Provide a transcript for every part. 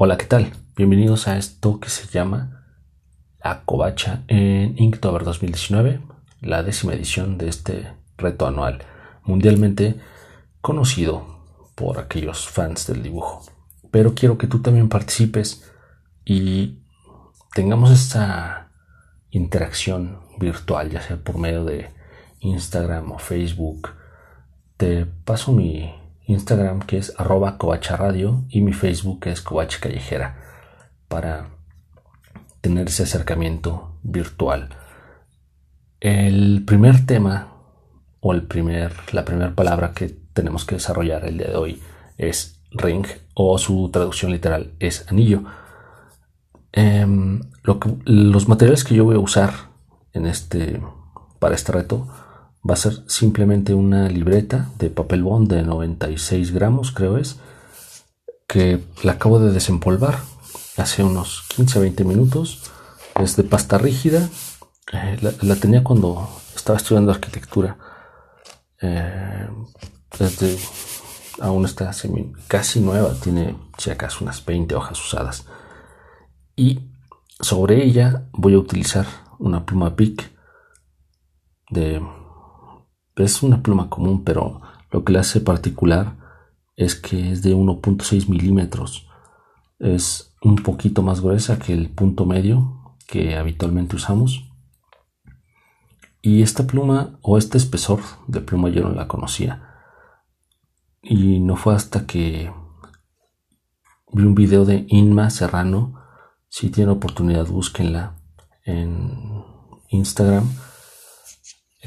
Hola, ¿qué tal? Bienvenidos a esto que se llama La Covacha en Inktober 2019, la décima edición de este reto anual mundialmente conocido por aquellos fans del dibujo. Pero quiero que tú también participes y tengamos esta interacción virtual, ya sea por medio de Instagram o Facebook. Te paso mi Instagram que es arroba y mi Facebook que es covacha callejera para tener ese acercamiento virtual. El primer tema o el primer, la primera palabra que tenemos que desarrollar el día de hoy es ring o su traducción literal es anillo. Em, los materiales que yo voy a usar en este, para este reto va a ser simplemente una libreta de papel bond de 96 gramos, creo es, que la acabo de desempolvar hace unos 15-20 minutos. Es de pasta rígida. Eh, la, tenía cuando estaba estudiando arquitectura. Eh, aún está casi nueva, tiene si acaso unas 20 hojas usadas. Y sobre ella voy a utilizar una pluma Bic de es una pluma común, pero lo que la hace particular es que es de 1.6 milímetros. Es un poquito más gruesa que el punto medio que habitualmente usamos. Y esta pluma o este espesor de pluma yo no la conocía. Y no fue hasta que vi un video de Inma Serrano. Si tienen oportunidad, búsquenla en Instagram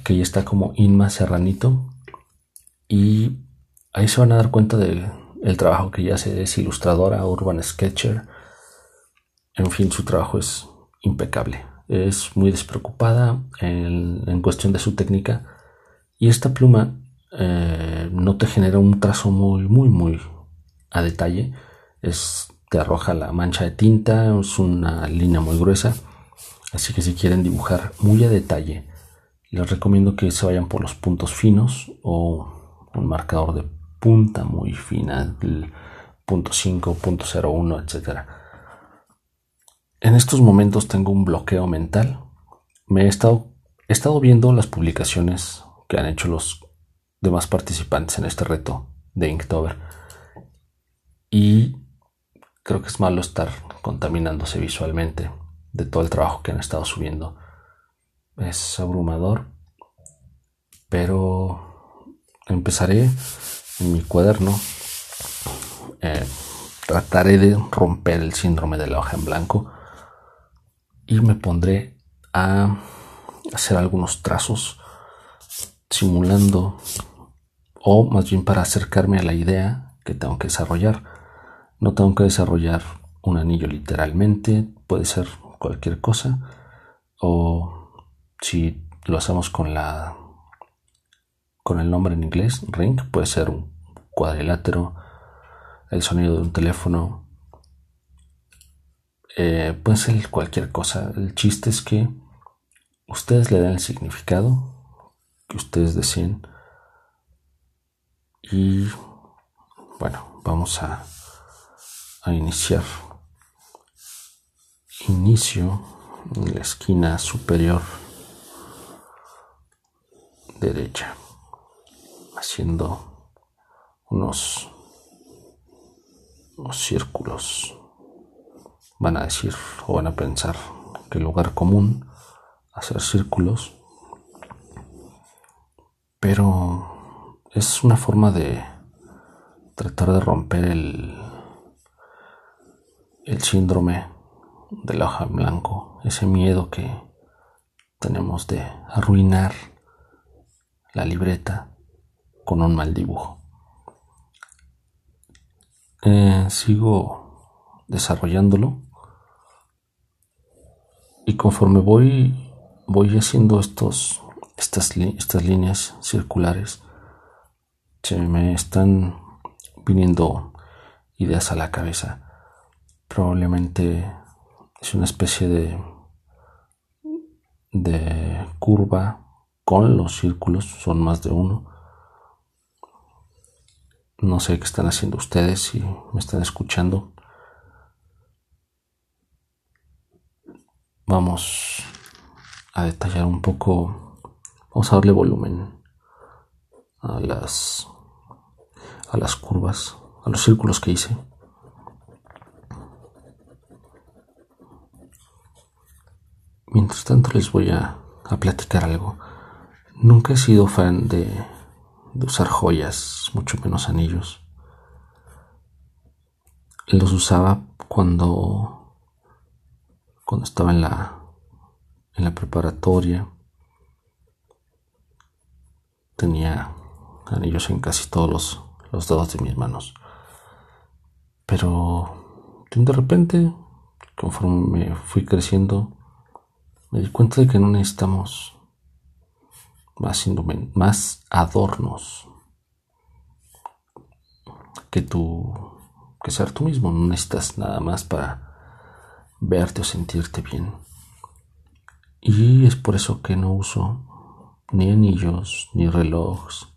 que ya está como Inma Serranito. Y ahí se van a dar cuenta del el trabajo que ella hace. Es ilustradora, urban sketcher. En fin, su trabajo es impecable. Es muy despreocupada en, cuestión de su técnica. Y esta pluma eh, no te genera un trazo muy, muy, muy a detalle. Es, te arroja la mancha de tinta. Es una línea muy gruesa. Así que si quieren dibujar muy a detalle les recomiendo que se vayan por los puntos finos o un marcador de punta muy fina, punto 5, punto 01, etc. En estos momentos tengo un bloqueo mental. Me he estado, he estado viendo las publicaciones que han hecho los demás participantes en este reto de Inktober. Y creo que es malo estar contaminándose visualmente de todo el trabajo que han estado subiendo es abrumador, pero empezaré en mi cuaderno. Eh, trataré de romper el síndrome de la hoja en blanco y me pondré a hacer algunos trazos simulando o más bien para acercarme a la idea que tengo que desarrollar. No tengo que desarrollar un anillo literalmente, puede ser cualquier cosa o si lo hacemos con la con el nombre en inglés, ring, puede ser un cuadrilátero, el sonido de un teléfono, eh, puede ser cualquier cosa. El chiste es que ustedes le den el significado que ustedes deseen. Y bueno, vamos a, a iniciar. Inicio en la esquina superior derecha, haciendo unos, círculos. Van a decir o van a pensar que el lugar común hacer círculos, pero es una forma de tratar de romper el, el síndrome del hoja en blanco, ese miedo que tenemos de arruinar la libreta con un mal dibujo. Eh, sigo desarrollándolo y conforme voy voy haciendo estos estas, estas líneas circulares se me están viniendo ideas a la cabeza probablemente es una especie de de curva con los círculos, son más de uno. No sé qué están haciendo ustedes, si me están escuchando. Vamos a detallar un poco, vamos a darle volumen a las, a las curvas, a los círculos que hice. Mientras tanto les voy a, a platicar algo. Nunca he sido fan de, usar joyas, mucho menos anillos. Los usaba cuando cuando estaba en la en la preparatoria tenía anillos en casi todos los, los dedos de mis manos pero de repente conforme me fui creciendo me di cuenta de que no necesitamos más, adornos que tú, que ser tú mismo. No necesitas nada más para verte o sentirte bien. Y es por eso que no uso ni anillos, ni relojes,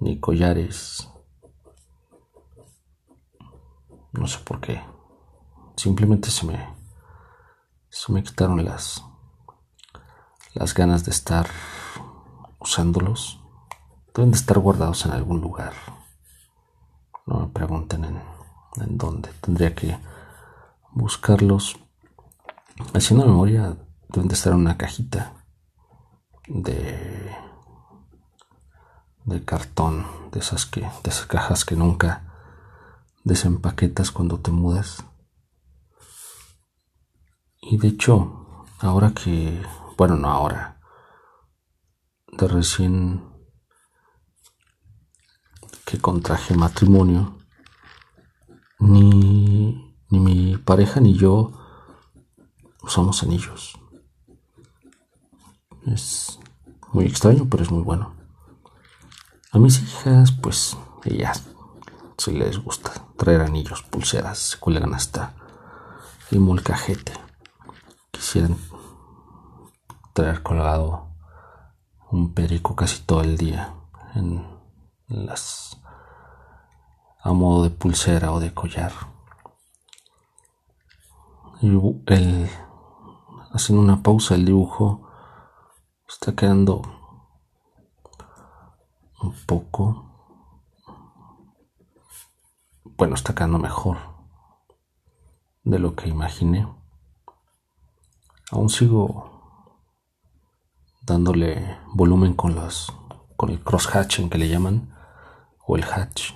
ni collares. No sé por qué. Simplemente se me, se me quitaron las, las ganas de estar usándolos. Deben de estar guardados en algún lugar. No me pregunten en, en dónde. Tendría que buscarlos. Haciendo memoria, deben de estar en una cajita de de cartón, de esas que, de esas cajas que nunca desempaquetas cuando te mudas. Y de hecho, ahora que, bueno, no ahora, de recién que contraje matrimonio, ni, ni mi pareja ni yo usamos anillos. Es muy extraño, pero es muy bueno. A mis hijas, pues, ellas si les gusta traer anillos, pulseras, se cuelgan hasta el molcajete. Quisieran traer colgado un perico casi todo el día en las a modo de pulsera o de collar. Y el, haciendo una pausa el dibujo está quedando un poco bueno está quedando mejor de lo que imaginé aún sigo dándole volumen con los con el cross hatching que le llaman o el hatch.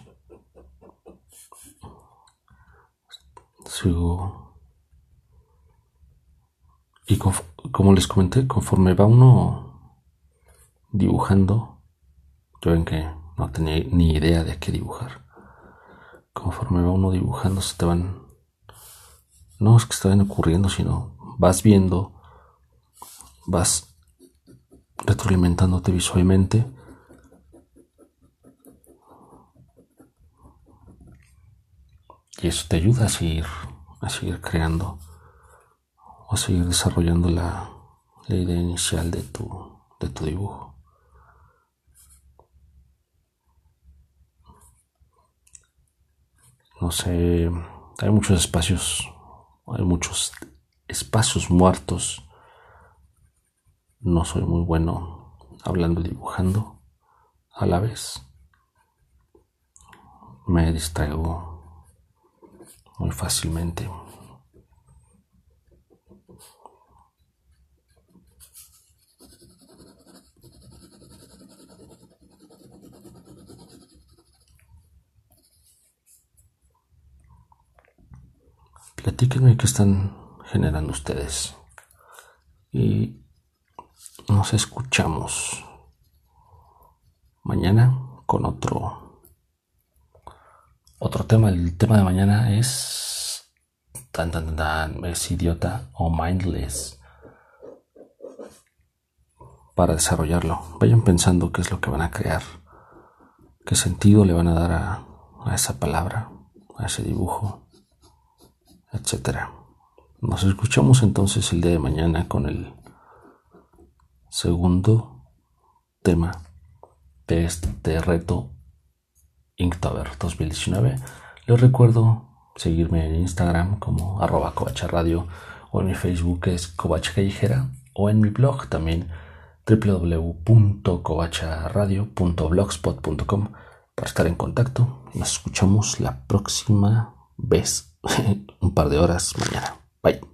Sigo y como les comenté conforme va uno dibujando yo ven que no tenía ni idea de qué dibujar. Conforme va uno dibujando se te van no es que se ocurriendo sino vas viendo vas retroalimentándote visualmente. Y eso te ayuda a seguir, a seguir creando o a seguir desarrollando la, la idea inicial de tu, de tu dibujo. No sé, hay muchos espacios, hay muchos espacios muertos no soy muy bueno hablando y dibujando a la vez. Me distraigo muy fácilmente. Platíquenme qué están generando ustedes. Y nos escuchamos mañana con otro otro tema. El tema de mañana es tan tan tan es idiota o mindless para desarrollarlo. Vayan pensando qué es lo que van a crear, qué sentido le van a dar a, a esa palabra, a ese dibujo, etcétera. Nos escuchamos entonces el día de mañana con el segundo tema de este reto Inktober 2019. Les recuerdo seguirme en Instagram como arroba radio o en mi Facebook es Covacha Callejera o en mi blog también www.covacharadio.blogspot.com para estar en contacto. Nos escuchamos la próxima vez, un par de horas mañana. Bye.